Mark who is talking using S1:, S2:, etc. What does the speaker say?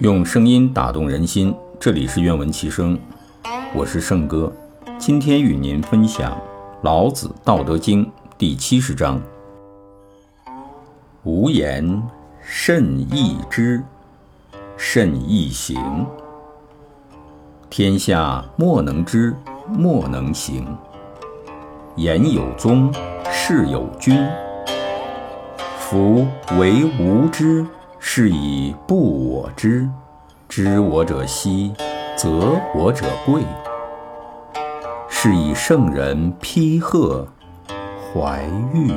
S1: 用声音打动人心，这里是愿闻其声，我是圣哥。今天与您分享《老子·道德经》第七十章：无言甚易知，甚易行。天下莫能知，莫能行。言有宗，事有君。夫唯无知。是以不我知，知我者希，则我者贵。是以圣人批贺，怀玉。